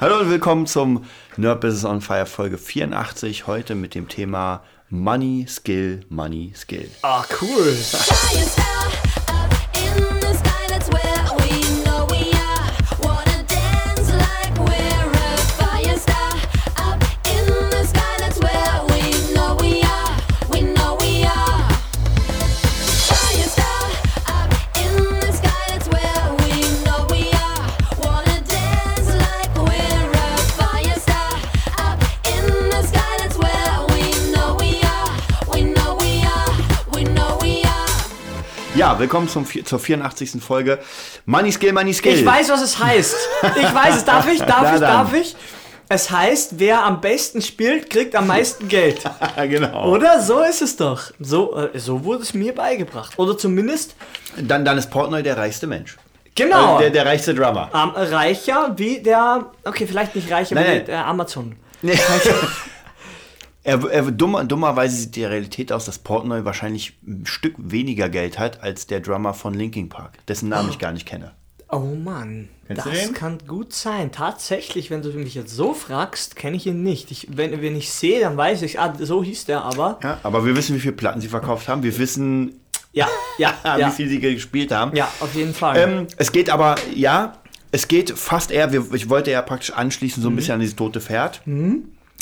Hallo und willkommen zum Nerd Business on Fire Folge 84. Heute mit dem Thema Money, Skill, Money, Skill. Ah, cool. Ja, willkommen zum, zur 84. Folge Money, Skill, Money, Skill. Ich weiß, was es heißt. Ich weiß es. Darf ich? Darf Na ich? dann. Darf ich? Es heißt, wer am besten spielt, kriegt am meisten Geld. genau. Oder? So ist es doch. So, äh, so wurde es mir beigebracht. Oder zumindest, Dann, dann ist Portnoy der reichste Mensch. genau, Also der, der reichste Drummer. ähm, reicher wie der, okay, vielleicht nicht reicher Nein, wie nein. der Amazon. Nee. Er, er, dummer, dummerweise sieht die Realität aus, dass Portnoy wahrscheinlich ein Stück weniger Geld hat als der Drummer von Linkin Park, dessen Namen ich gar nicht kenne. Oh Mann, Kennst das kann gut sein. Tatsächlich, wenn du mich jetzt so fragst, kenne ich ihn nicht. Ich, wenn, wenn ich sehe, dann weiß ich, ah, so hieß der aber. Ja, aber wir wissen, wie viele Platten sie verkauft haben. Wir wissen, Ja, ja, wie ja. viel sie gespielt haben. Ja, auf jeden Fall. Ähm, es geht aber, ja, es geht fast eher, wir, ich wollte ja praktisch anschließen so ein bisschen an dieses tote Pferd.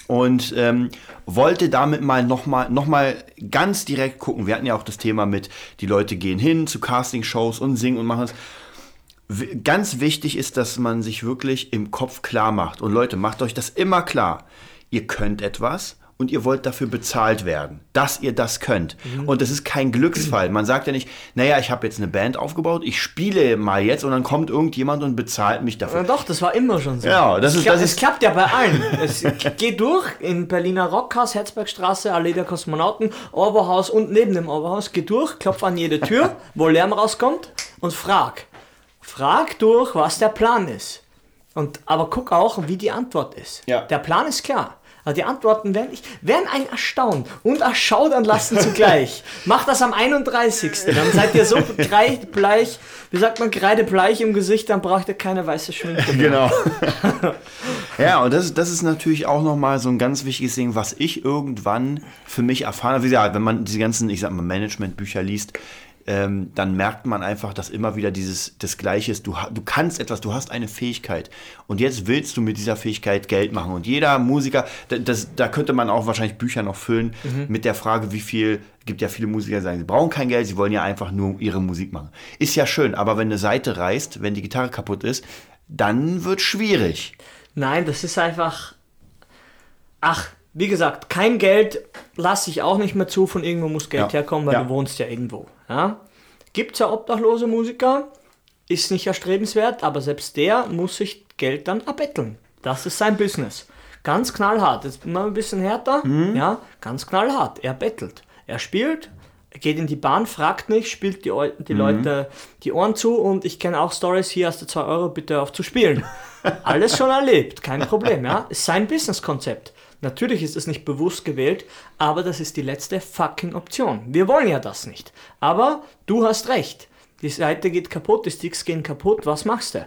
Und ähm, wollte damit mal nochmal noch mal ganz direkt gucken. Wir hatten ja auch das Thema mit, die Leute gehen hin zu Castingshows und singen und machen es. Ganz wichtig ist, dass man sich wirklich im Kopf klar macht. Und Leute, macht euch das immer klar. Ihr könnt etwas und ihr wollt dafür bezahlt werden, dass ihr das könnt. Und das ist kein Glücksfall. Man sagt ja nicht, naja, ich habe jetzt eine Band aufgebaut, ich spiele mal jetzt und dann kommt irgendjemand und bezahlt mich Na dafür. doch, das war immer schon so. Ja, das es ist- kla- das es ist- klappt ja bei allen. es geht durch in Berliner Rockhaus, Herzbergstraße, Allee der Kosmonauten, Oberhaus und neben dem Oberhaus. Geh durch, klopf an jede Tür, wo Lärm rauskommt und frag. Frag durch, was der Plan ist. Und, aber guck auch, wie die Antwort ist. Ja. Der Plan ist klar. Aber die Antworten werden, ich, werden einen erstaunt und erschaudern lassen zugleich. Macht das am 31. Dann seid ihr so kreidebleich, wie sagt man, kreidebleich im Gesicht, dann braucht ihr keine weiße Schminke mehr. Genau. ja, und das, das ist natürlich auch nochmal so ein ganz wichtiges Ding, was ich irgendwann für mich erfahren habe. Wie gesagt, wenn man diese ganzen, ich sag mal, Managementbücher liest, ähm, dann merkt man einfach, dass immer wieder dieses das Gleiche ist. Du, du kannst etwas, du hast eine Fähigkeit. Und jetzt willst du mit dieser Fähigkeit Geld machen. Und jeder Musiker, da- das, da könnte man auch wahrscheinlich Bücher noch füllen mit der Frage, wie viel, gibt ja viele Musiker, die sagen, sie brauchen kein Geld, sie wollen ja einfach nur ihre Musik machen. Ist ja schön, aber wenn eine Seite reißt, wenn die Gitarre kaputt ist, dann wird schwierig. Nein, das ist einfach. Ach, wie gesagt, kein Geld lasse ich auch nicht mehr zu. Von irgendwo muss Geld Ja. herkommen, weil Ja. du wohnst ja irgendwo. Ja? Gibt ja obdachlose Musiker, ist nicht erstrebenswert, aber selbst der muss sich Geld dann erbetteln. Das ist sein Business. Ganz knallhart. Jetzt mal ein bisschen härter. Ja, ganz knallhart. Er bettelt. Er spielt, er geht in die Bahn, fragt nicht, spielt die, die Leute die Ohren zu und ich kenne auch Stories, hier hast du 2 Euro, bitte auf zu spielen. Alles schon erlebt, kein Problem, ja. Ist sein Businesskonzept. Natürlich ist es nicht bewusst gewählt, aber das ist die letzte fucking Option. Wir wollen ja das nicht. Aber du hast recht. Die Seite geht kaputt, die Sticks gehen kaputt, was machst du?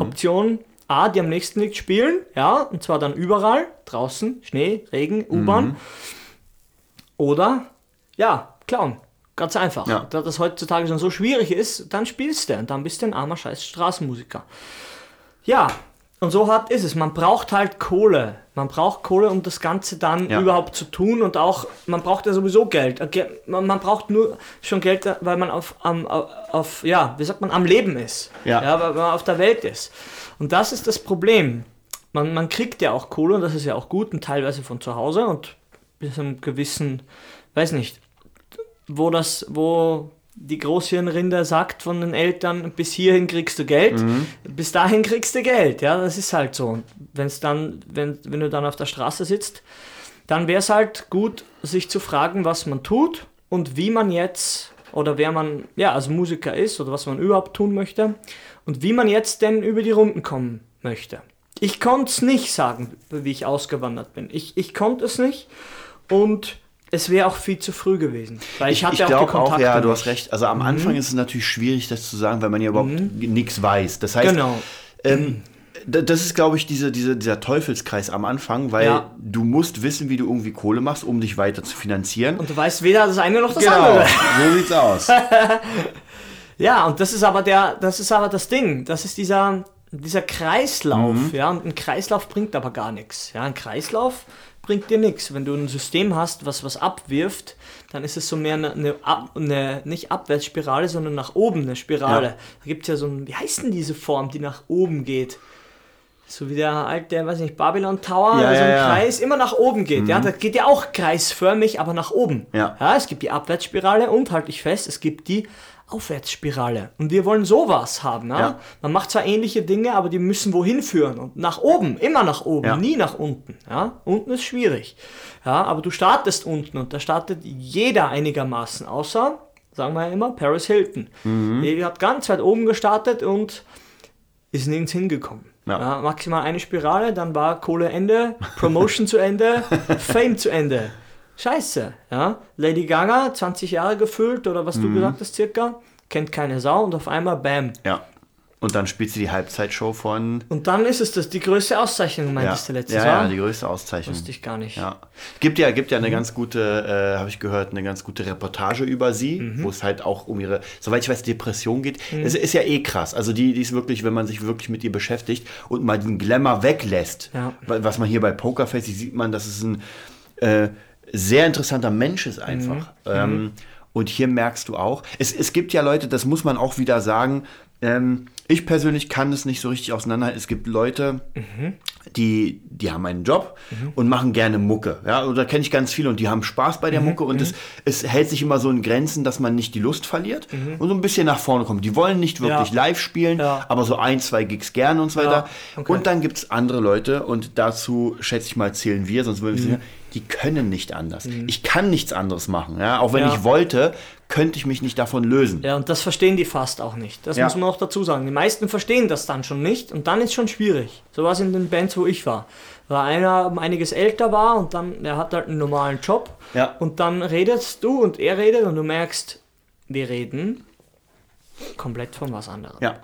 Option A, die am nächsten liegt, spielen, ja, und zwar dann überall, draußen, Schnee, Regen, U-Bahn. Oder, ja, klauen. Ganz einfach. Ja. Da das heutzutage schon so schwierig ist, dann spielst du und dann bist du ein armer scheiß Straßenmusiker. Ja, und so hart ist es. Man braucht halt Kohle. Man braucht Kohle, um das Ganze dann Ja. überhaupt zu tun und auch, man braucht ja sowieso Geld. Man, braucht nur schon Geld, weil man auf, am, auf, ja, wie sagt man, am Leben ist. Ja. weil man auf der Welt ist. Und das ist das Problem. Man, man kriegt ja auch Kohle und das ist ja auch gut und teilweise von zu Hause und bis einem gewissen, weiß nicht, wo das, wo die Großhirnrinde sagt von den Eltern, bis hierhin kriegst du Geld, bis dahin kriegst du Geld, ja, das ist halt so. Wenn's dann, wenn, wenn du dann auf der Straße sitzt, dann wäre es halt gut, sich zu fragen, was man tut und wie man jetzt oder wer man ja als Musiker ist oder was man überhaupt tun möchte und wie man jetzt denn über die Runden kommen möchte. Ich konnte es nicht sagen, wie ich ausgewandert bin. Ich, ich konnte es nicht und es wäre auch viel zu früh gewesen. Weil ich, hatte ich auch die glaube auch, Kontakte ja, du hast recht. Also am Anfang ist es natürlich schwierig, das zu sagen, weil man ja überhaupt nichts weiß. Das heißt, Genau. ähm, Da- Das ist, glaube ich, diese, diese, dieser Teufelskreis am Anfang, weil Ja. du musst wissen, wie du irgendwie Kohle machst, um dich weiter zu finanzieren. Und du weißt weder das eine noch das genau, andere. so sieht's aus. Ja, und das ist aber der, das ist aber das Ding. Das ist dieser, dieser Kreislauf, Mhm. ja. Und ein Kreislauf bringt aber gar nichts. Ja, ein Kreislauf bringt dir nichts. Wenn du ein System hast, was was abwirft, dann ist es so mehr eine, eine, eine nicht Abwärtsspirale, sondern nach oben eine Spirale. Ja. Da gibt es ja so ein, wie heißt denn diese Form, die nach oben geht? So wie der alte, weiß nicht, Babylon Tower, Ja, so ein ja. Kreis immer nach oben geht. Ja, das geht ja auch kreisförmig, aber nach oben. Ja. ja, es gibt die Abwärtsspirale und halte ich fest, es gibt die Aufwärtsspirale. Und wir wollen sowas haben. Ja? Ja. Man macht zwar ähnliche Dinge, aber die müssen wohin führen. Und nach oben, immer nach oben, Ja. nie nach unten. Ja? Unten ist schwierig. Ja, aber du startest unten und da startet jeder einigermaßen, außer, sagen wir ja immer, Paris Hilton. Mhm. Die hat ganz weit oben gestartet und ist nirgends hingekommen. Ja. Ja. maximal eine Spirale, dann war Kohle Ende, Promotion zu Ende, Fame zu Ende. Scheiße, ja. Lady Gaga, 20 Jahre gefüllt oder was du Mhm. gesagt hast, circa, kennt keine Sau und auf einmal Bam. Ja. Und dann spielt sie die Halbzeitshow von. Und dann ist es das, die größte Auszeichnung, meintest du letztes ja, Jahr? ja, die größte Auszeichnung. Wusste ich gar nicht. Ja. Gibt ja, gibt ja Mhm. eine ganz gute, äh, habe ich gehört, eine ganz gute Reportage über sie, Mhm. wo es halt auch um ihre, soweit ich weiß, Depression geht. Es ist ja eh krass. Also die, die ist wirklich, wenn man sich wirklich mit ihr beschäftigt und mal den Glamour weglässt, Ja. wa- was man hier bei Pokerface sieht, sieht man, dass es ein äh, sehr interessanter Mensch ist einfach. Mhm. Ähm, und hier merkst du auch, es, es gibt ja Leute, das muss man auch wieder sagen, ähm, ich persönlich kann es nicht so richtig auseinanderhalten. Es gibt Leute, die, die haben einen Job und machen gerne Mucke. Ja, oder kenne ich ganz viele und die haben Spaß bei der Mucke und es, es hält sich immer so in Grenzen, dass man nicht die Lust verliert und so ein bisschen nach vorne kommt. Die wollen nicht wirklich Ja. live spielen, Ja. aber so ein, zwei Gigs gerne und so weiter. Okay. Und dann gibt es andere Leute und dazu schätze ich mal zählen wir, sonst würden wir sagen, die können nicht anders. Ich kann nichts anderes machen. Ja? Auch wenn Ja. ich wollte, könnte ich mich nicht davon lösen. Ja, und das verstehen die fast auch nicht. Das Ja. muss man auch dazu sagen. Die meisten verstehen das dann schon nicht und dann ist schon schwierig. So war es in den Bands, wo ich war. Weil einer um einiges älter war und dann, der hat halt einen normalen Job Ja. und dann redest du und er redet und du merkst, wir reden komplett von was anderem. Ja.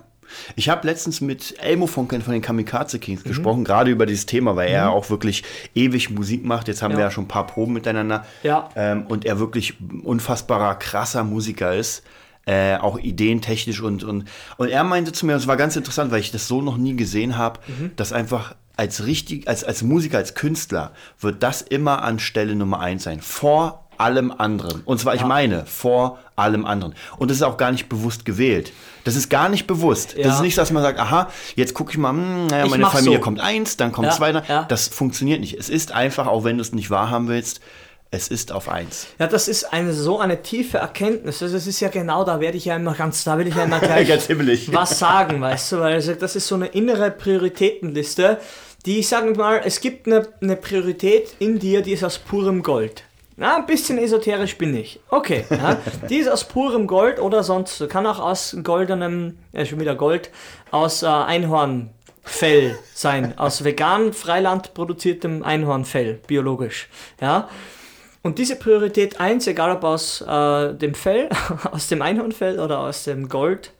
Ich habe letztens mit Elmo von, von den Kamikaze Mhm. Kings gesprochen, gerade über dieses Thema, weil er auch wirklich ewig Musik macht. Jetzt haben Ja. wir ja schon ein paar Proben miteinander. Ja. Ähm, und er wirklich unfassbarer, krasser Musiker ist. Äh, auch ideentechnisch und, und, und er meinte zu mir, das war ganz interessant, weil ich das so noch nie gesehen habe, Mhm. dass einfach als richtig, als, als Musiker, als Künstler wird das immer an Stelle Nummer eins sein. Vor allem anderen. Und zwar, ich meine, vor allem anderen. Und das ist auch gar nicht bewusst gewählt. Das ist gar nicht bewusst. Das Ja. ist nicht, dass man sagt, aha, jetzt gucke ich mal, hm, naja, Ich meine Familie so. kommt eins, dann kommt Ja, zwei. ja. Das funktioniert nicht. Es ist einfach, auch wenn du es nicht wahrhaben willst, es ist auf eins. Ja, das ist eine so eine tiefe Erkenntnis. Also es ist ja genau, da werde ich ja immer ganz, da will ich ja immer gleich was sagen, weißt du, weil sag, das ist so eine innere Prioritätenliste, die ich sage mal, es gibt eine, eine Priorität in dir, die ist aus purem Gold. Na, ein bisschen esoterisch bin ich. Okay, ja, die ist aus purem Gold oder sonst, kann auch aus goldenem, ja schon wieder Gold, aus äh, Einhornfell sein, aus vegan Freiland produziertem Einhornfell, biologisch. Ja, und diese Priorität 1, egal ob aus äh, dem Fell, aus dem Einhornfell oder aus dem Gold,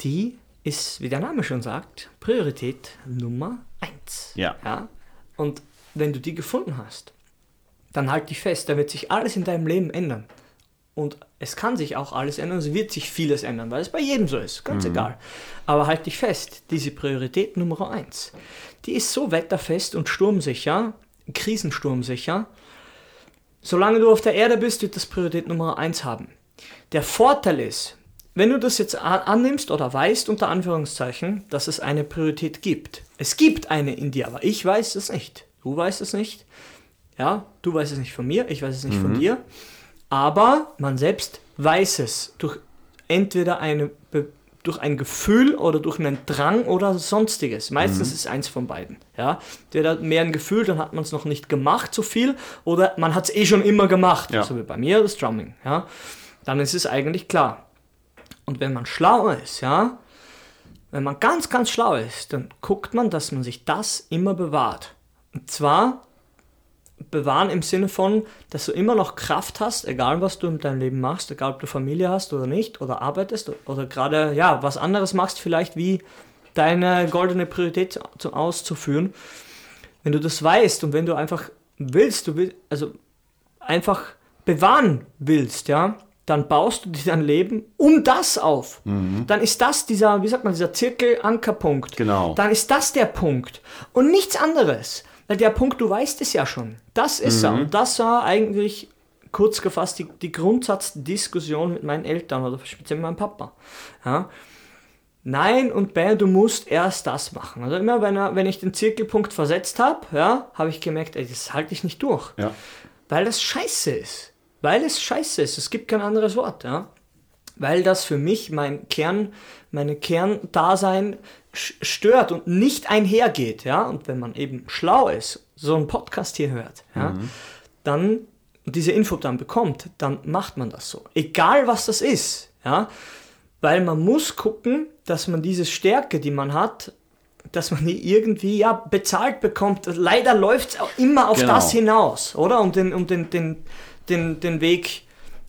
die ist, wie der Name schon sagt, Priorität Nummer 1. Ja. ja. Und wenn du die gefunden hast, dann halt dich fest, da wird sich alles in deinem Leben ändern. Und es kann sich auch alles ändern, es wird sich vieles ändern, weil es bei jedem so ist, ganz egal. Aber halt dich fest, diese Priorität Nummer 1, die ist so wetterfest und sturmsicher, krisensturmsicher, solange du auf der Erde bist, wird das Priorität Nummer 1 haben. Der Vorteil ist, wenn du das jetzt annimmst oder weißt, unter Anführungszeichen, dass es eine Priorität gibt. Es gibt eine in dir, aber ich weiß es nicht. Du weißt es nicht. Ja, du weißt es nicht von mir, ich weiß es nicht von dir. Aber man selbst weiß es durch entweder eine, durch ein Gefühl oder durch einen Drang oder sonstiges. Meistens ist es eins von beiden. Ja, entweder mehr ein Gefühl, dann hat man es noch nicht gemacht so viel, oder man hat es eh schon immer gemacht, Ja. so wie bei mir das Drumming. Ja, dann ist es eigentlich klar. Und wenn man schlau ist, ja, wenn man ganz, ganz schlau ist, dann guckt man, dass man sich das immer bewahrt. Und zwar bewahren im Sinne von, dass du immer noch Kraft hast, egal was du in deinem Leben machst, egal ob du Familie hast oder nicht, oder arbeitest oder gerade, ja, was anderes machst, vielleicht wie deine goldene Priorität zu, auszuführen. Wenn du das weißt und wenn du einfach willst, du willst, also einfach bewahren willst, ja, dann baust du dir dein Leben um das auf. Dann ist das dieser, wie sagt man, dieser Zirkel-Ankerpunkt. Genau. Dann ist das der Punkt. Und nichts anderes. Der Punkt, du weißt es ja schon. Das ist er. Und das war eigentlich kurz gefasst die, die Grundsatzdiskussion mit meinen Eltern oder speziell mit meinem Papa. Ja. Nein und Ben, du musst erst das machen. Also immer, wenn, er, wenn ich den Zirkelpunkt versetzt habe, ja, habe ich gemerkt, ey, das halte ich nicht durch. Ja. Weil das scheiße ist. Weil es scheiße ist. Es gibt kein anderes Wort, ja. Weil das für mich mein Kern, meine Kerndasein stört und nicht einhergeht, ja. Und wenn man eben schlau ist, so einen Podcast hier hört, ja, dann diese Info dann bekommt, dann macht man das so. Egal was das ist, ja. Weil man muss gucken, dass man diese Stärke, die man hat, dass man die irgendwie ja bezahlt bekommt. Leider läuft es auch immer auf Genau. das hinaus, oder? Um den, um den, den, den, den Weg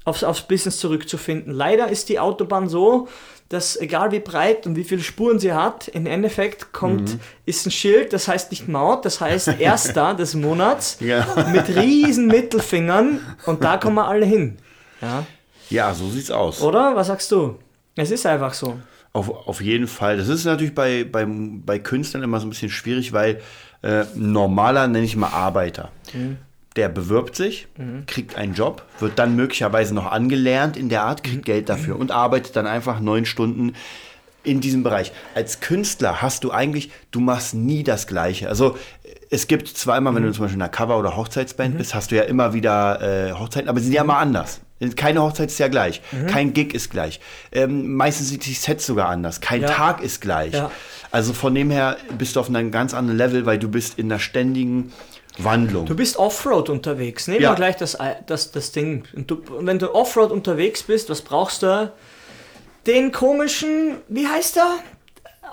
aufs, aufs Business zurückzufinden. Leider ist die Autobahn so, dass egal wie breit und wie viele Spuren sie hat, im Endeffekt kommt, Mhm. ist ein Schild, das heißt nicht Maut, das heißt Erster des Monats Ja. mit riesen Mittelfingern und da kommen wir alle hin. Ja. ja, so sieht's aus. Oder? Was sagst du? Es ist einfach so. Auf, auf jeden Fall. Das ist natürlich bei, bei, bei Künstlern immer so ein bisschen schwierig, weil äh, normaler, nenne ich mal Arbeiter, der bewirbt sich, kriegt einen Job, wird dann möglicherweise noch angelernt in der Art, kriegt Geld dafür und arbeitet dann einfach neun Stunden in diesem Bereich. Als Künstler hast du eigentlich, du machst nie das Gleiche. Also es gibt zwar immer, wenn du zum Beispiel in einer Cover- oder Hochzeitsband bist, hast du ja immer wieder äh, Hochzeiten, aber sie sind ja immer anders. Keine Hochzeit ist ja gleich, kein Gig ist gleich. Ähm, meistens sind die Sets sogar anders, kein Ja. Tag ist gleich. Ja. Also von dem her bist du auf einem ganz anderen Level, weil du bist in einer ständigen Wandlung. Du bist Offroad unterwegs. Nehmen Ja. wir gleich das, das, das Ding. Und, du, und wenn du Offroad unterwegs bist, was brauchst du? Den komischen, wie heißt der?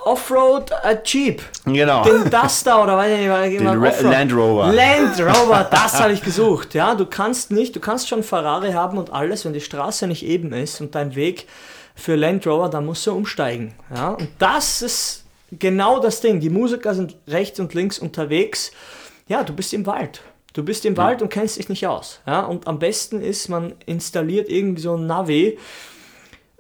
Offroad äh, Jeep. genau. Den Duster oder weiß ich nicht, Den Ra- Land Rover. Land Rover, das habe ich gesucht. Ja, du kannst nicht, du kannst schon Ferrari haben und alles, wenn die Straße nicht eben ist und dein Weg für Land Rover, dann musst du umsteigen. Ja, und das ist genau das Ding. Die Musiker sind rechts und links unterwegs. Ja, du bist im Wald. Du bist im Wald und kennst dich nicht aus. Ja, und am besten ist, man installiert irgendwie so ein Navi,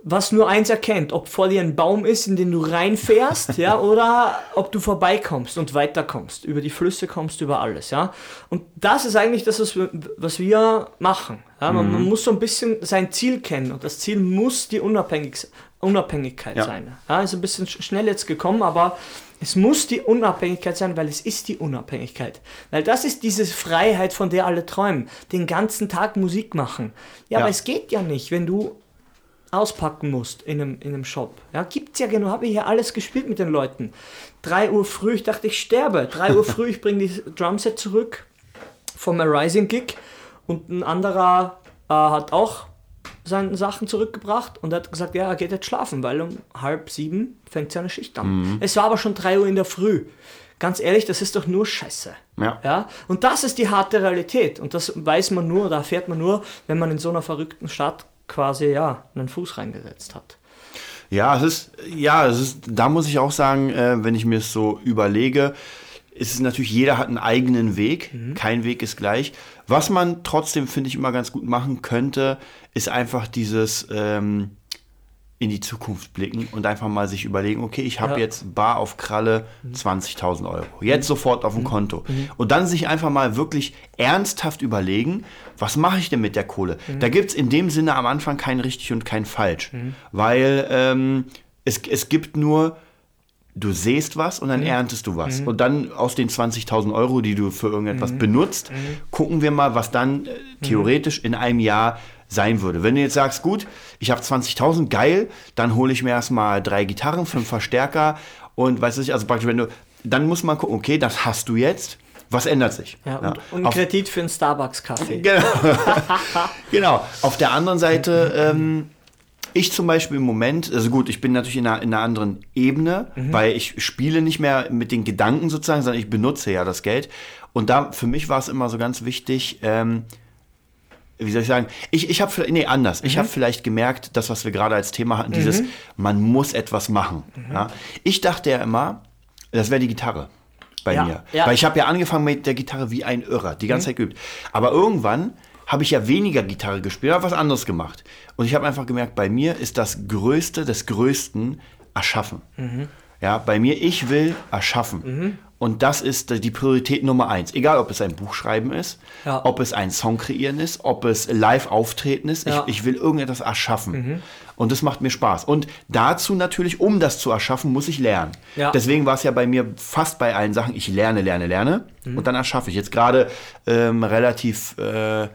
was nur eins erkennt, ob vor dir ein Baum ist, in den du reinfährst, ja, oder ob du vorbeikommst und weiterkommst, über die Flüsse kommst, über alles, ja. Und das ist eigentlich das, was wir, was wir machen. Ja? Man, man muss so ein bisschen sein Ziel kennen und das Ziel muss die Unabhängig, Unabhängigkeit Ja. sein. Ja, ist ein bisschen sch- schnell jetzt gekommen, aber es muss die Unabhängigkeit sein, weil es ist die Unabhängigkeit. Weil das ist diese Freiheit, von der alle träumen. Den ganzen Tag Musik machen. Ja, Ja. aber es geht ja nicht, wenn du auspacken musst in einem, in einem Shop. Ja, gibt's ja genau, habe ich hier alles gespielt mit den Leuten. 3 Uhr früh, ich dachte, ich sterbe. 3 Uhr früh, ich bringe die Drumset zurück vom Rising Gig und ein anderer äh, hat auch seine Sachen zurückgebracht und hat gesagt, ja, er geht jetzt schlafen, weil um halb sieben fängt seine Schicht an. Es war aber schon 3 Uhr in der Früh. Ganz ehrlich, das ist doch nur Scheiße. Ja. Ja? Und das ist die harte Realität. Und das weiß man nur, da erfährt man nur, wenn man in so einer verrückten Stadt quasi ja, einen Fuß reingesetzt hat. Ja, es ist, ja, es ist, da muss ich auch sagen, äh, wenn ich mir es so überlege, ist es natürlich, jeder hat einen eigenen Weg, kein Weg ist gleich. Was man trotzdem, finde ich, immer ganz gut machen könnte, ist einfach dieses ähm, in die Zukunft blicken und einfach mal sich überlegen, okay, ich habe Ja. jetzt bar auf Kralle 20.000 Euro, jetzt sofort auf dem Konto. Und dann sich einfach mal wirklich ernsthaft überlegen, was mache ich denn mit der Kohle? Da gibt es in dem Sinne am Anfang kein richtig und kein falsch, weil ähm, es, es gibt nur, du sähst was und dann erntest du was. Und dann aus den 20.000 Euro, die du für irgendetwas benutzt, gucken wir mal, was dann äh, theoretisch in einem Jahr sein würde. Wenn du jetzt sagst, gut, ich habe 20.000, geil, dann hole ich mir erstmal drei Gitarren, fünf Verstärker und weiß ich, also praktisch, wenn du, dann muss man gucken, okay, das hast du jetzt, was ändert sich? Ja, Ja. und, und einen Auf- Kredit für einen Starbucks-Kaffee. Genau. genau. Auf der anderen Seite, ähm, ich zum Beispiel im Moment, also gut, ich bin natürlich in einer, in einer anderen Ebene, weil ich spiele nicht mehr mit den Gedanken sozusagen, sondern ich benutze ja das Geld. Und da für mich war es immer so ganz wichtig, ähm, wie soll ich sagen, ich, ich habe, nee, anders. Ich Mhm. habe vielleicht gemerkt, das, was wir gerade als Thema hatten, dieses, man muss etwas machen. Mhm. Ja? Ich dachte ja immer, das wäre die Gitarre bei Ja, mir. ja. Mhm. Weil ich habe ja angefangen mit der Gitarre wie ein Irrer, die ganze Zeit geübt. Aber irgendwann habe ich ja weniger Gitarre gespielt, habe was anderes gemacht. Und ich habe einfach gemerkt, bei mir ist das Größte des Größten erschaffen. Mhm. Ja, bei mir, ich will erschaffen. Und das ist die Priorität Nummer eins. Egal, ob es ein Buch schreiben ist, Ja. ob es ein Song kreieren ist, ob es live auftreten ist. Ja. Ich, ich will irgendetwas erschaffen. Und das macht mir Spaß. Und dazu natürlich, um das zu erschaffen, muss ich lernen. Ja. Deswegen war es ja bei mir fast bei allen Sachen, ich lerne, lerne, lerne. Mhm. Und dann erschaffe ich. Jetzt gerade ähm, relativ, äh,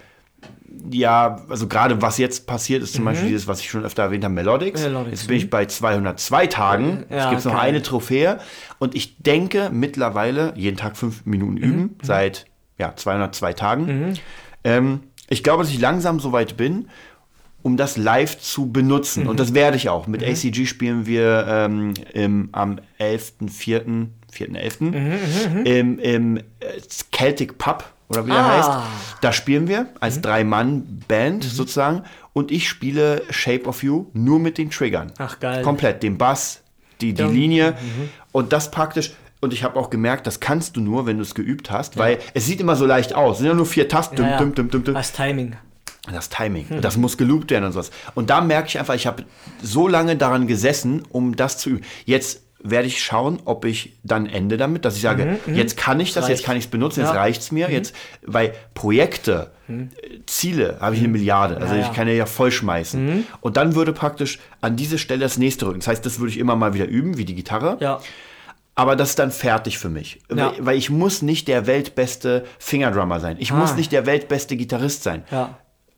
ja, also gerade was jetzt passiert, ist zum Beispiel dieses, was ich schon öfter erwähnt habe, Melodics. Mhm. Melodics, Jetzt bin ich bei 202 Tagen. Ja, es gibt noch eine Trophäe. Und ich denke mittlerweile, jeden Tag fünf Minuten Mhm. üben, seit ja, 202 Tagen. Ähm, ich glaube, dass ich langsam so weit bin, um das live zu benutzen. Mhm. Und das werde ich auch. Mit ACG spielen wir ähm, im, am 11.04., 4.11. im, im äh, Celtic Pub, oder wie der Ah. heißt. Da spielen wir als Drei-Mann-Band sozusagen. Und ich spiele Shape of You nur mit den Triggern. Ach, geil. Komplett. Den Bass, die, die. Linie. Und das praktisch. Und ich habe auch gemerkt, das kannst du nur, wenn du es geübt hast, weil es sieht immer so leicht aus. Es sind ja nur vier Tasten. Ja, ja. dum, dum, dum. Als Timing. Das Timing. Das muss geloopt werden und sowas. Und da merke ich einfach, ich habe so lange daran gesessen, um das zu üben. Jetzt werde ich schauen, ob ich dann ende damit, dass ich sage, jetzt kann ich das, jetzt reicht. kann ich es benutzen, jetzt Ja. reicht es mir. Jetzt, weil Projekte, äh, Ziele habe ich eine Milliarde. Also Ja, ich kann ja, ja voll schmeißen. Und dann würde praktisch an diese Stelle das nächste rücken. Das heißt, das würde ich immer mal wieder üben, wie die Gitarre. Ja. Aber das ist dann fertig für mich. Ja. Weil, ich muss nicht der weltbeste Fingerdrummer sein. Ich muss Ah. nicht der weltbeste Gitarrist sein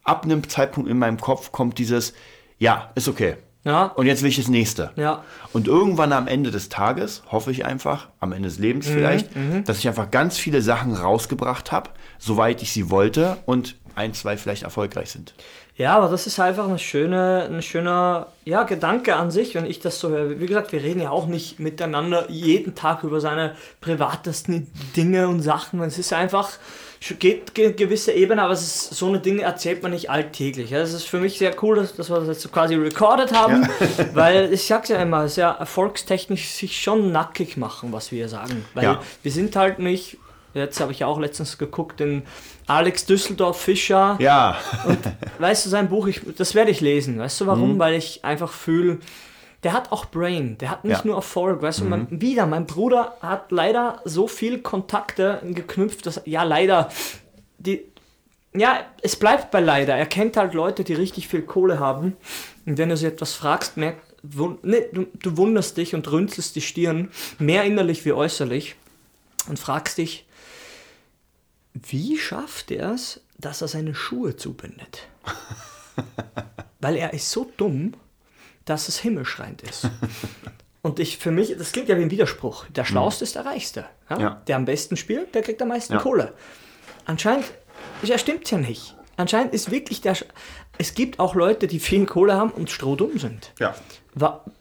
ab einem Zeitpunkt in meinem Kopf kommt dieses, ja, ist okay. Ja. Und jetzt will ich das nächste. Ja. Und irgendwann am Ende des Tages, hoffe ich einfach, am Ende des Lebens Mhm, vielleicht, dass ich einfach ganz viele Sachen rausgebracht habe, soweit ich sie wollte und ein, zwei vielleicht erfolgreich sind. Ja, aber das ist einfach eine schöne, ein schöner ja, Gedanke an sich, wenn ich das so höre. Wie gesagt, wir reden ja auch nicht miteinander jeden Tag über seine privatesten Dinge und Sachen. Es ist einfach, geht ge gewisse Ebenen, aber es ist, so eine Dinge erzählt man nicht alltäglich. Ja, Es ist für mich sehr cool, dass, dass wir das jetzt so quasi recorded haben, weil ich sag's ja immer, es ist ja erfolgstechnisch sich schon nackig machen, was wir sagen. Weil Ja. wir sind halt nicht, jetzt habe ich ja auch letztens geguckt, den Alex Düsseldorf Fischer. Ja, Weißt du, sein Buch, ich, das werde ich lesen. Weißt du Mhm. warum? Weil ich einfach fühle, der hat auch Brain, der hat nicht Ja. Mhm. nur Erfolg. Weißt du, mein, wieder, mein Bruder hat leider so viel Kontakte geknüpft, dass, ja, leider, die, ja, es bleibt bei leider. Er kennt halt Leute, die richtig viel Kohle haben. Und wenn du sie etwas fragst, merkt, wun- ne, du, du wunderst dich und runzelst die Stirn, mehr innerlich wie äußerlich, und fragst dich, wie schafft er es, dass er seine Schuhe zubindet? Weil er ist so dumm, dass es himmelschreiend ist. Und ich für mich, das klingt ja wie ein Widerspruch. Der Schlauste ist der Reichste. Ja? Ja. Der am besten spielt, der kriegt am meisten Ja. Kohle. Anscheinend, ja, stimmt ja nicht. Anscheinend ist wirklich der. Sch- Es gibt auch Leute, die viel Kohle haben und strohdumm sind. ja.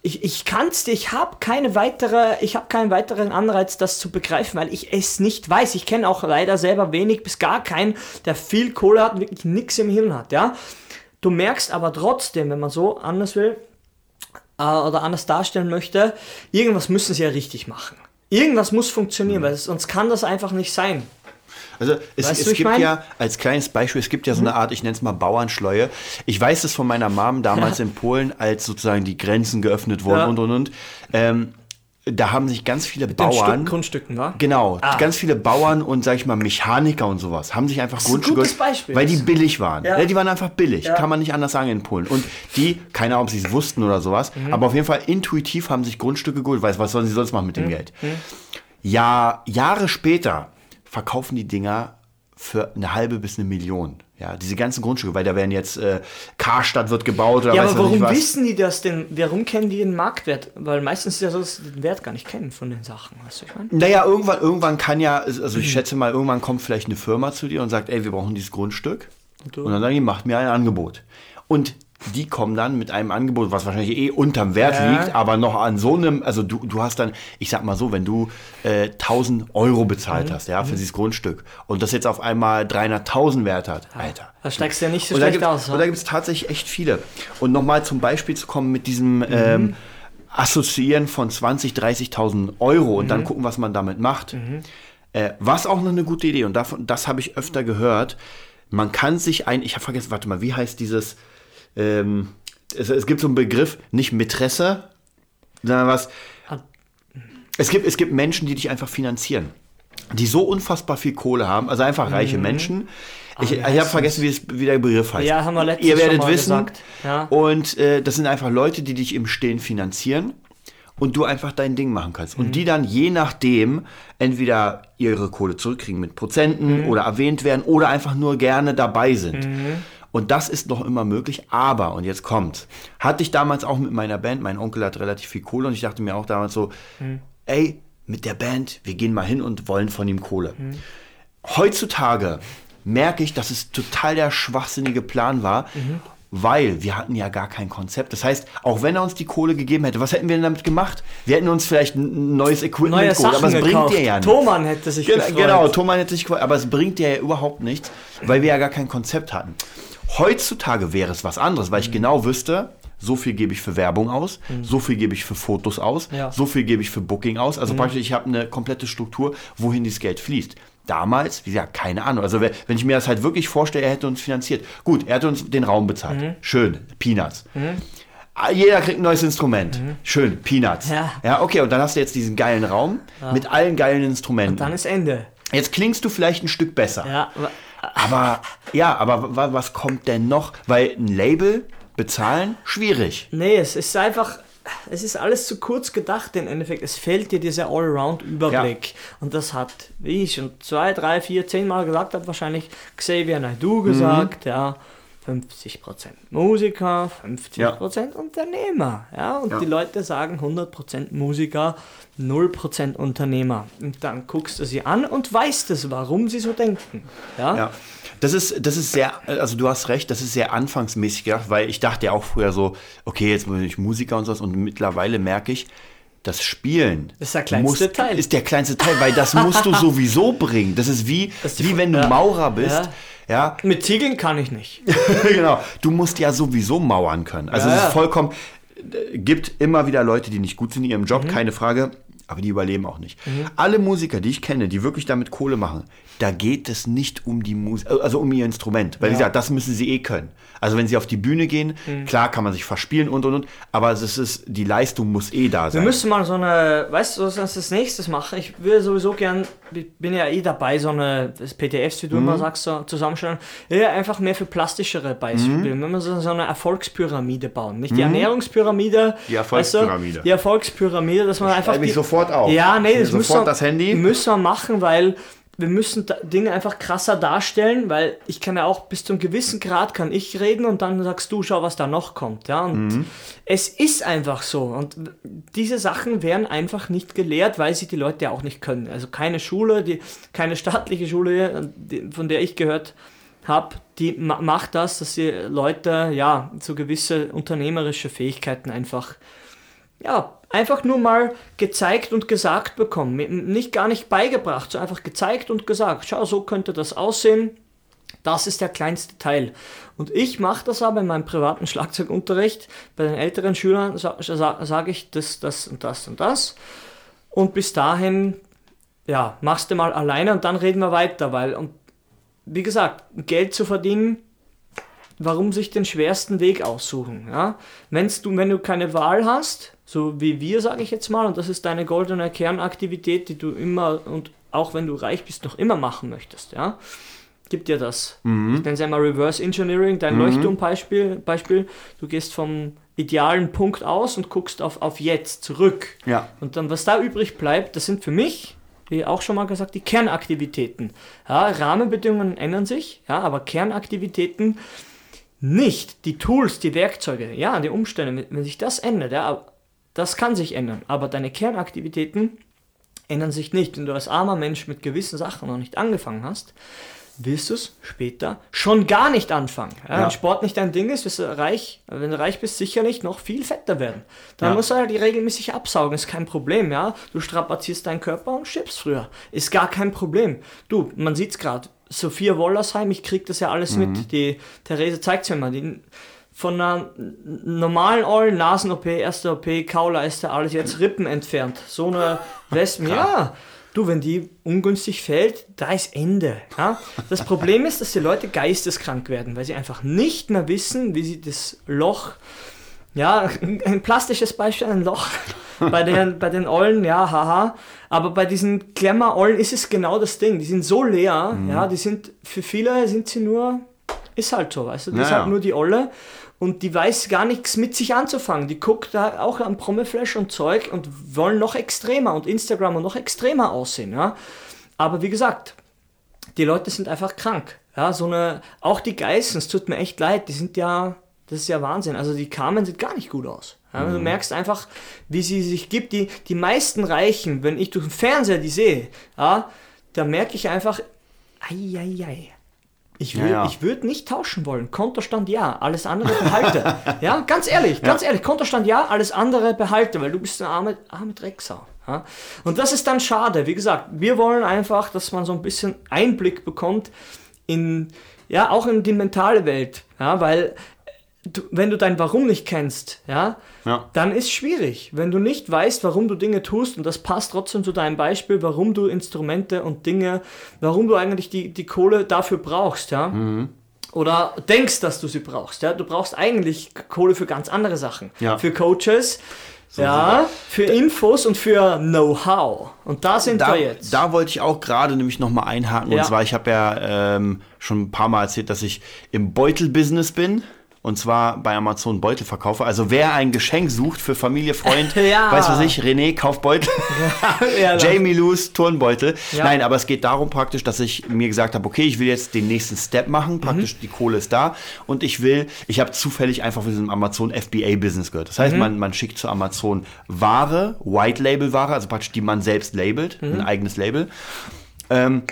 Ich, ich kann's dir, ich habe keine weitere, ich habe keinen weiteren Anreiz, das zu begreifen, weil ich es nicht weiß. Ich kenne auch leider selber wenig bis gar keinen, der viel Kohle hat und wirklich nichts im Hirn hat, ja. Du merkst aber trotzdem, wenn man so anders will äh, oder anders darstellen möchte, irgendwas müssen sie ja richtig machen. Irgendwas muss funktionieren, weil sonst kann das einfach nicht sein. Also es, Weißt es du, ich gibt mein? Mhm. ja, als kleines Beispiel, es gibt ja so eine Art, ich nenne es mal Bauernschleue. Ich weiß es von meiner Mom damals in Polen, als sozusagen die Grenzen geöffnet wurden Ja. und und und. Ähm, da haben sich ganz viele Bauern. Stück- Grundstücken, wa? Genau, Ah. ganz viele Bauern und sag ich mal Mechaniker und sowas haben sich einfach ist ein Grundstücke, gutes Beispiel. weil die billig waren. Ja. Ja. die waren einfach billig, Ja. kann man nicht anders sagen in Polen. Und die, keine Ahnung, ob sie es wussten oder sowas, Mhm. aber auf jeden Fall intuitiv haben sich Grundstücke geholt. Weiß, was sollen sie sonst machen mit dem Mhm. Geld? Ja, Jahre später verkaufen die Dinger für eine halbe bis eine Million. Ja, diese ganzen Grundstücke, weil da werden jetzt äh, Karstadt wird gebaut oder Ja, weiß aber warum was. wissen die das denn? Warum kennen die den Marktwert? Weil meistens ist ja so, dass sie den Wert gar nicht kennen von den Sachen. Weißt du, ich meine? Naja, irgendwann, irgendwann kann ja, also ich schätze mal, irgendwann kommt vielleicht eine Firma zu dir und sagt, ey, wir brauchen dieses Grundstück. du? Und dann sagen die, macht mir ein Angebot. Und die kommen dann mit einem Angebot, was wahrscheinlich eh unterm Wert Ja. liegt, aber noch an so einem, also du, du hast dann, ich sag mal so, wenn du äh, 1000 Euro bezahlt Mhm. hast, ja, für dieses Grundstück und das jetzt auf einmal 300.000 Wert hat, Alter. Da steigst du ja nicht so Und schlecht aus. und da gibt es tatsächlich echt viele. Und nochmal zum Beispiel zu kommen mit diesem Mhm. ähm, Assoziieren von 20.000, 30.000 Euro und Mhm. dann gucken, was man damit macht. Äh, was auch noch eine gute Idee und davon, das habe ich öfter gehört. Man kann sich ein, ich habe vergessen, warte mal, wie heißt dieses, ähm, es, es gibt so einen Begriff, nicht Mätresse, sondern was, Ah. es gibt, es gibt Menschen, die dich einfach finanzieren, die so unfassbar viel Kohle haben, also einfach reiche Mhm. Menschen. Ich, wie ich heißt habe vergessen, wie, es, wie der Begriff heißt. Ja, haben wir letztens Ihr werdet wissen. Ja. Und äh, das sind einfach Leute, die dich im Stehen finanzieren und du einfach dein Ding machen kannst. Mhm. Und die dann je nachdem entweder ihre Kohle zurückkriegen mit Prozenten Mhm. oder erwähnt werden oder einfach nur gerne dabei sind. Und das ist noch immer möglich, aber, und jetzt kommt, hatte ich damals auch mit meiner Band, mein Onkel hat relativ viel Kohle und ich dachte mir auch damals so, Mhm. ey, mit der Band, wir gehen mal hin und wollen von ihm Kohle. Mhm. Heutzutage merke ich, dass es total der schwachsinnige Plan war, Mhm. weil wir hatten ja gar kein Konzept. Das heißt, auch wenn er uns die Kohle gegeben hätte, was hätten wir denn damit gemacht? Wir hätten uns vielleicht ein neues Equipment Neue geholt, aber es bringt dir ja nichts. Thomann hätte sich Gen- gefreut. Genau, Thomas hätte sich gefreut, aber es bringt dir ja überhaupt nichts, weil wir ja gar kein Konzept hatten. Heutzutage wäre es was anderes, weil ich Mhm. genau wüsste, so viel gebe ich für Werbung aus, so viel gebe ich für Fotos aus, Ja. so viel gebe ich für Booking aus. Also praktisch, ich habe eine komplette Struktur, wohin dieses Geld fließt. Damals, wie gesagt, keine Ahnung. Also wenn ich mir das halt wirklich vorstelle, er hätte uns finanziert. Gut, er hätte uns den Raum bezahlt. Schön, Peanuts. Ah, Jeder kriegt ein neues Instrument. Schön, Peanuts. Ja. ja, okay, und dann hast du jetzt diesen geilen Raum mit allen geilen Instrumenten. Dann ist Ende. Jetzt klingst du vielleicht ein Stück besser. Ja, aber- ja, aber wa- was kommt denn noch? Weil ein Label bezahlen, schwierig. nee, es ist einfach, es ist alles zu kurz gedacht im Endeffekt. Es fehlt dir dieser Allround-Überblick. Und das hat, wie ich schon zwei, drei, vier, zehn Mal gesagt habe, wahrscheinlich Xavier Naidoo gesagt, ja. 50% Musiker, 50% Unternehmer. Ja, und Ja. die Leute sagen 100% Musiker, 0% Unternehmer. Und dann guckst du sie an und weißt es, warum sie so denken. Ja, Ja. Das ist, das ist sehr, also du hast recht, das ist sehr anfangsmäßig gedacht, weil ich dachte ja auch früher so, okay, jetzt bin ich Musiker und sowas und mittlerweile merke ich, das Spielen Das ist der kleinste Teil. ist der kleinste Teil, weil das musst du sowieso bringen. Das ist wie, Das ist wie wenn du ja. Maurer bist. Ja, Mit Ziegeln kann ich nicht. genau. Du musst ja sowieso mauern können. Also Ja, es ja. ist vollkommen, äh, gibt immer wieder Leute, die nicht gut sind in ihrem Mhm. Job, keine Frage, aber die überleben auch nicht. Alle Musiker, die ich kenne, die wirklich damit Kohle machen, da geht es nicht um die Musik, also um ihr Instrument. Weil wie gesagt, das müssen sie eh können. Also wenn sie auf die Bühne gehen, Mhm. klar kann man sich verspielen und und und, aber es ist, die Leistung muss eh da Wir sein. müssen mal so eine, weißt du, was wir als nächstes machen? Ich will sowieso gern, ich bin ja eh dabei, so eine das PTFs, wie du Mhm. immer sagst, so zusammenstellen. Ja, einfach mehr für plastischere Beispiele. Mhm. Wenn wir so, so eine Erfolgspyramide bauen. Nicht die Ernährungspyramide. Die Erfolgspyramide. Weißt du, die Erfolgspyramide, dass man einfach. schreibe ich die, sofort auf. Ja, nee, das Sofort müssen wir, das Handy. müssen wir machen, weil wir müssen Dinge einfach krasser darstellen, weil ich kann ja auch bis zum gewissen Grad kann ich reden und dann sagst du, schau, was da noch kommt. Ja, und Mhm. es ist einfach so. Und diese Sachen werden einfach nicht gelehrt, weil sie die Leute ja auch nicht können. Also keine Schule, die, keine staatliche Schule, die, von der ich gehört habe, die ma macht das, dass die Leute ja so gewisse unternehmerische Fähigkeiten einfach ja, einfach nur mal gezeigt und gesagt bekommen. Nicht gar nicht beigebracht, sondern einfach gezeigt und gesagt. Schau, so könnte das aussehen. Das ist der kleinste Teil. Und ich mache das aber in meinem privaten Schlagzeugunterricht. Bei den älteren Schülern sage sa sage ich das, das und das und das. Und bis dahin, ja, machst du mal alleine und dann reden wir weiter, weil, und wie gesagt, Geld zu verdienen, warum sich den schwersten Weg aussuchen? Ja? Du, wenn du keine Wahl hast, so wie wir, sage ich jetzt mal, und das ist deine goldene Kernaktivität, die du immer und auch wenn du reich bist, noch immer machen möchtest, ja, gibt dir das. Ich nenne es einmal Reverse Engineering, dein Leuchtturmbeispiel. Beispiel, du gehst vom idealen Punkt aus und guckst auf, auf jetzt zurück. Ja. Und dann, was da übrig bleibt, das sind für mich, wie auch schon mal gesagt, die Kernaktivitäten. Ja, Rahmenbedingungen ändern sich, ja, aber Kernaktivitäten nicht. Die Tools, die Werkzeuge, ja, die Umstände, wenn- wenn sich das ändert, ja, das kann sich ändern, aber deine Kernaktivitäten ändern sich nicht. Wenn du als armer Mensch mit gewissen Sachen noch nicht angefangen hast, wirst du es später schon gar nicht anfangen. Ja, Ja. Wenn Sport nicht dein Ding ist, wirst du reich, wenn du reich bist, sicherlich noch viel fetter werden. Dann Ja. musst du halt die regelmäßig absaugen, ist kein Problem, ja. Du strapazierst deinen Körper und stirbst früher. Ist gar kein Problem. Du, man sieht's gerade. Sophia Wollersheim, ich krieg das ja alles Mhm. mit. Die Therese zeigt's mir mal. Die, von einer normalen All, Nasen-OP, erste OP, Kauleiste, alles jetzt Rippen entfernt. So eine Wespen, ja. Du, wenn die ungünstig fällt, da ist Ende. Ja? Das Problem ist, dass die Leute geisteskrank werden, weil sie einfach nicht mehr wissen, wie sie das Loch, ja, ein plastisches Beispiel, ein Loch bei den, bei den Ollen, ja, haha. Aber bei diesen Glamour-Ollen ist es genau das Ding. Die sind so leer, Mhm. ja, die sind, für viele sind sie nur, ist halt so, weißt du, die ist Ja, halt nur die Olle und die weiß gar nichts mit sich anzufangen. Die guckt da auch am Promiflash und Zeug und wollen noch extremer und Instagram und noch extremer aussehen, ja. Aber wie gesagt, die Leute sind einfach krank. Ja, so eine, auch die Geißen, es tut mir echt leid, die sind ja, das ist ja Wahnsinn. Also die Carmen sieht gar nicht gut aus. Ja, Du merkst einfach, wie sie sich gibt. Die, die meisten Reichen, wenn ich durch den Fernseher die sehe, ja, da merke ich einfach, ei, ei, ei. Ich Ja, würde ja. ich würd nicht tauschen wollen. Kontostand ja, alles andere behalte. ja, ganz ehrlich, ganz ehrlich. Kontostand ja, alles andere behalte, weil du bist eine arme, arme Drecksau. Ja? Und das ist dann schade. Wie gesagt, wir wollen einfach, dass man so ein bisschen Einblick bekommt in, ja, auch in die mentale Welt. Ja, weil du, wenn du dein Warum nicht kennst, ja, Ja. dann ist schwierig. Wenn du nicht weißt, warum du Dinge tust, und das passt trotzdem zu deinem Beispiel, warum du Instrumente und Dinge, warum du eigentlich die, die Kohle dafür brauchst, ja. Oder denkst, dass du sie brauchst. Ja? Du brauchst eigentlich Kohle für ganz andere Sachen. Ja. Für Coaches, ja, für Infos und für Know-how. Und da sind Da, wir jetzt. da wollte ich auch gerade nämlich nochmal einhaken. Ja. Und zwar, ich habe ja ähm, schon ein paar Mal erzählt, dass ich im Beutel-Business bin. Und zwar bei Amazon Beutel verkaufe. Also wer ein Geschenk sucht für Familie, Freund, Ja. weiß was ich, René, kauft Beutel. Ja, Jamie Loos, Turnbeutel. Ja. Nein, aber es geht darum praktisch, dass ich mir gesagt habe, okay, ich will jetzt den nächsten Step machen. Praktisch die Kohle ist da. Und ich will, ich habe zufällig einfach von diesem Amazon FBA-Business gehört. Das heißt, man, man schickt zu Amazon Ware, White-Label-Ware, also praktisch die man selbst labelt, ein eigenes Label. Ähm,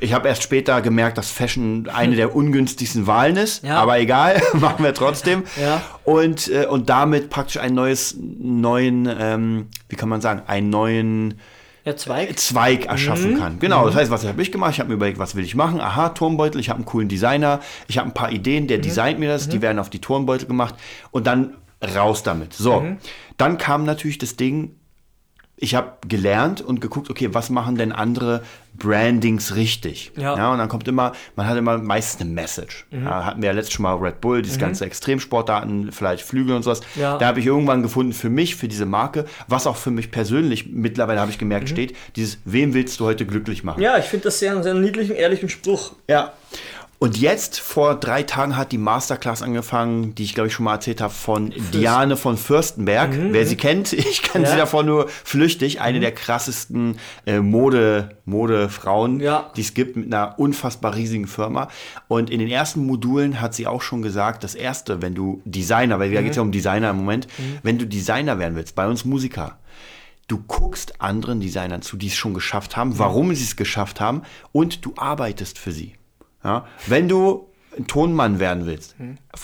ich habe erst später gemerkt, dass Fashion eine der ungünstigsten Wahlen ist, Ja. aber egal, machen wir trotzdem. Ja. Und, äh, und damit praktisch einen neues, neuen, ähm, wie kann man sagen, einen neuen ja, Zweig. Zweig Mhm. erschaffen kann. Genau, das heißt, was habe ich gemacht? Ich habe mir überlegt, was will ich machen? Aha, Turmbeutel, ich habe einen coolen Designer, ich habe ein paar Ideen, Mhm. der designt mir das, die werden auf die Turmbeutel gemacht und dann raus damit. So, Mhm. dann kam natürlich das Ding, ich habe gelernt und geguckt, okay, was machen denn andere Brandings richtig? Ja. und dann kommt immer, man hat immer meistens eine Message. Mhm. Ja, hatten wir ja letztes Mal Red Bull, dieses ganze Extremsportarten, vielleicht Flügel und sowas. Ja. Da habe ich irgendwann gefunden für mich, für diese Marke, was auch für mich persönlich mittlerweile habe ich gemerkt steht, dieses, wem willst du heute glücklich machen? Mhm. Ja, ich finde das sehr einen sehr niedlichen, ehrlichen Spruch. Ja. Und jetzt, vor drei Tagen, hat die Masterclass angefangen, die ich glaube ich schon mal erzählt habe, von Diane von Fürstenberg. Wer sie kennt, ich kenne Mhm, Ja. Mhm. sie davon nur flüchtig. Eine der krassesten äh, Mode, Modefrauen, Ja. die es gibt, mit einer unfassbar riesigen Firma. Und in den ersten Modulen hat sie auch schon gesagt, das erste, wenn du Designer, weil da geht es ja Mhm. um Designer im Moment, wenn du Designer werden willst, bei uns Musiker, Du guckst anderen Designern zu, die es schon geschafft haben, warum sie es geschafft haben und du arbeitest für sie. Ja? Wenn du ein Tonmann werden willst,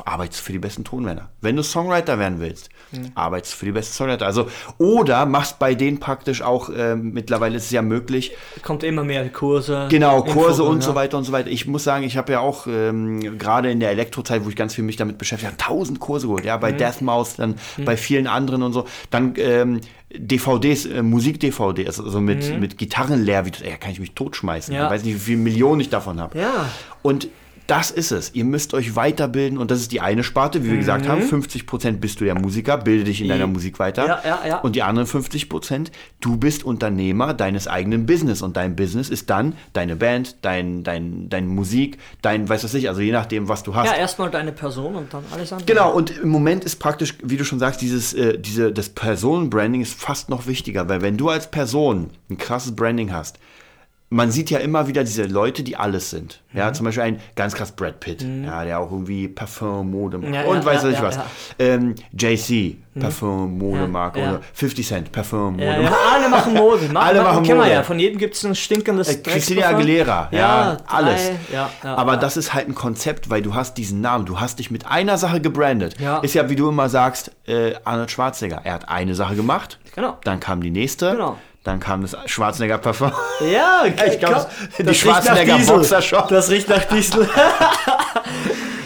arbeitest du für die besten Tonmänner. Wenn du Songwriter werden willst, arbeitest du für die besten Songwriter. Also, oder machst bei denen praktisch auch, ähm, mittlerweile ist es ja möglich, Kommt immer mehr Kurse. Genau, Kurse und ja. so weiter und so weiter. Ich muss sagen, ich habe ja auch ähm, gerade in der Elektrozeit, wo ich ganz viel mich damit beschäftigt habe, tausend Kurse geholt. Ja, Mhm. bei Deathmouse, dann bei vielen anderen und so. Dann ähm, DVDs, äh, Musik-DVDs, also mit, mit Gitarrenlehr, wie das, ey, kann ich mich totschmeißen. Mhm. Ja. Ich weiß nicht, wie viele Millionen ich davon habe. Ja. Und das ist es. Ihr müsst euch weiterbilden und das ist die eine Sparte, wie wir gesagt haben. 50 Prozent bist du ja Musiker, bilde dich in deiner Musik weiter. Mhm. Ja, ja, ja. Und die anderen 50 Prozent, du bist Unternehmer deines eigenen Business und dein Business ist dann deine Band, dein, dein, deine Musik, dein, weiß was ich, also je nachdem, was du hast. Ja, erstmal deine Person und dann alles andere. Genau, und im Moment ist praktisch, wie du schon sagst, dieses, äh, diese, das Personenbranding ist fast noch wichtiger, weil wenn du als Person ein krasses Branding hast, man sieht ja immer wieder diese Leute, die alles sind. Ja, Mhm. zum Beispiel ein ganz krass Brad Pitt, ja, der auch irgendwie Parfum, Mode macht. Ja, und ja, weiß ja, ich was. Ähm, JC, Parfum, Modemarke. ja. Oder 50 Cent, Parfum, Modemarke. ja, alle machen Mode. Ma Alle machen Mode. ja. Von jedem gibt es ein stinkendes Äh, Christina. Aguilera, ja, alles. drei, ja, Aber das ist halt ein Konzept, weil du hast diesen Namen, du hast dich mit einer Sache gebrandet. Ist ja, wie du immer sagst, äh, Arnold Schwarzenegger. Er hat eine Sache gemacht, Genau. dann kam die nächste, Genau. Dann kam das Schwarzenegger Parfum. Ja, Ich glaub, die das riecht nach Schwarzenegger Diesel. Boxershop. Das riecht nach Diesel.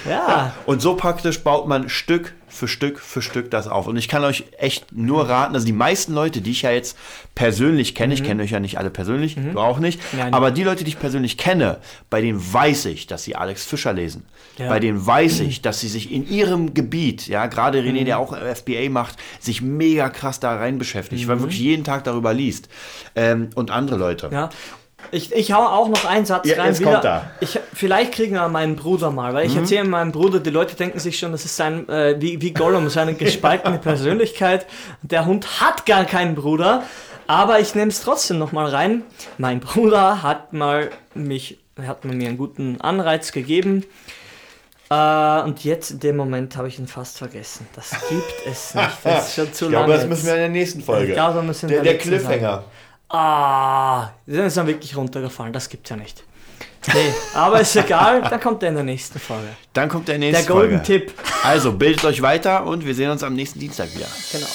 ja. Und so praktisch baut man Stück für Stück für Stück das auf. Und ich kann euch echt nur raten, also die meisten Leute, die ich ja jetzt persönlich kenne, ich kenne euch ja nicht alle persönlich, du auch nicht, Mhm. Nein. aber die Leute, die ich persönlich kenne, bei denen weiß ich, dass sie Alex Fischer lesen. Ja. Bei denen weiß ich, dass sie sich in ihrem Gebiet, ja, gerade René, der auch FBA macht, sich mega krass da rein beschäftigt, weil wirklich jeden Tag darüber liest. Ähm, und andere Leute. Mhm. ja. Ich, ich hau auch noch einen Satz Ja, rein. jetzt kommt er. Ich, vielleicht kriegen wir meinen Bruder mal, weil ich Mhm. erzähle meinem Bruder, die Leute denken sich schon, das ist sein, äh, wie, wie Gollum, seine gespaltene Persönlichkeit. Der Hund hat gar keinen Bruder, aber ich nehme es trotzdem noch mal rein. Mein Bruder hat mal mich, hat mir einen guten Anreiz gegeben. Äh, und jetzt in dem Moment habe ich ihn fast vergessen. Das gibt es nicht. Das ist schon zu Ich lange. glaube, das müssen wir in der nächsten Folge. Ich glaube, müssen der der letzten sagen. Ah, der ist dann wirklich runtergefallen. Das gibt's ja nicht. Nee, aber ist egal, dann kommt er in der nächsten Folge. Dann kommt der Der nächste Golden Folge. Tipp. Also bildet euch weiter und wir sehen uns am nächsten Dienstag wieder. Genau.